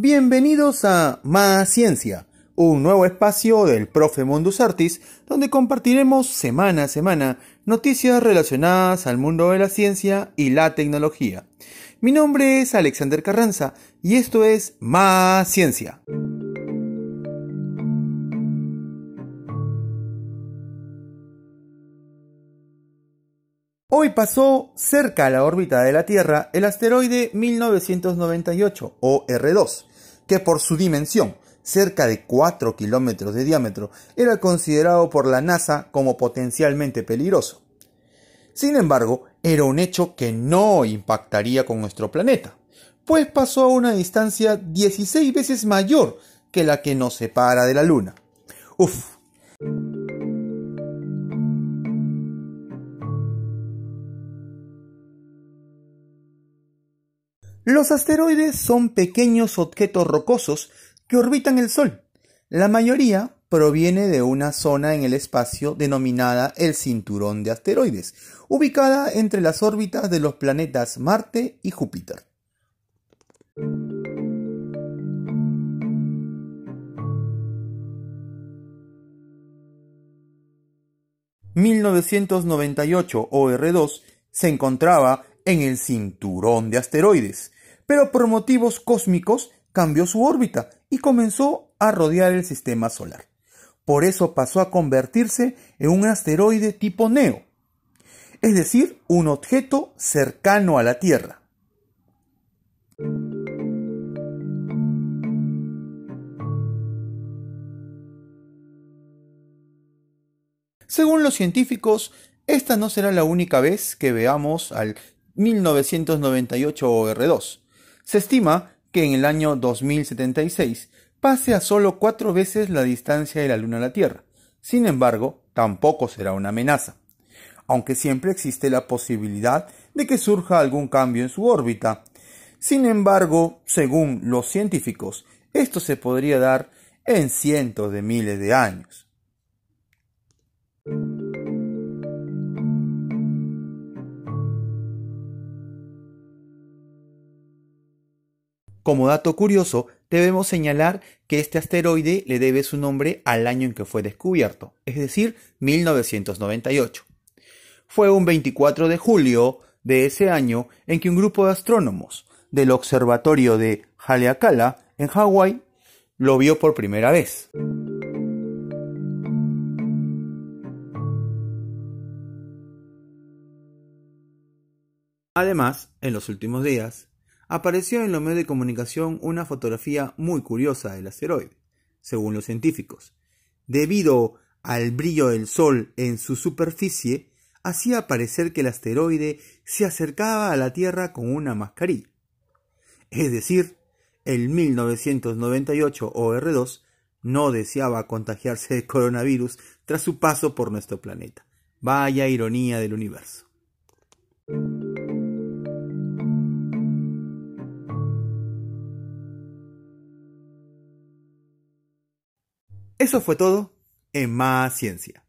Bienvenidos a Más Ciencia, un nuevo espacio del Profe Mundus Artis, donde compartiremos semana a semana noticias relacionadas al mundo de la ciencia y la tecnología. Mi nombre es Alexander Carranza y esto es Más Ciencia. Hoy pasó cerca a la órbita de la Tierra el asteroide 1998 o R2, que por su dimensión, cerca de 4 kilómetros de diámetro, era considerado por la NASA como potencialmente peligroso. Sin embargo, era un hecho que no impactaría con nuestro planeta, pues pasó a una distancia 16 veces mayor que la que nos separa de la Luna. Uf, Los asteroides son pequeños objetos rocosos que orbitan el Sol. La mayoría proviene de una zona en el espacio denominada el cinturón de asteroides, ubicada entre las órbitas de los planetas Marte y Júpiter. ...1998 OR2 se encontraba en el cinturón de asteroides, pero por motivos cósmicos cambió su órbita y comenzó a rodear el sistema solar. Por eso pasó a convertirse en un asteroide tipo Neo, es decir, un objeto cercano a la Tierra. Según los científicos, esta no será la única vez que veamos al 1998 R2, se estima que en el año 2076 pase a solo cuatro veces la distancia de la Luna a la Tierra. Sin embargo, tampoco será una amenaza, aunque siempre existe la posibilidad de que surja algún cambio en su órbita. Sin embargo, según los científicos, esto se podría dar en cientos de miles de años. Como dato curioso, debemos señalar que este asteroide le debe su nombre al año en que fue descubierto, es decir, 1998. Fue un 24 de julio de ese año en que un grupo de astrónomos del observatorio de Haleakala, en Hawái, lo vio por primera vez. Además, en los últimos días, apareció en los medios de comunicación una fotografía muy curiosa del asteroide, según los científicos. Debido al brillo del Sol en su superficie, hacía parecer que el asteroide se acercaba a la Tierra con una mascarilla. Es decir, el 1998 OR2 no deseaba contagiarse de coronavirus tras su paso por nuestro planeta. Vaya ironía del universo. Eso fue todo en Más Ciencia.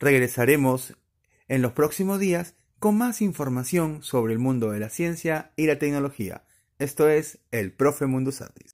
Regresaremos en los próximos días con más información sobre el mundo de la ciencia y la tecnología. Esto es el Profe Mundus Artis.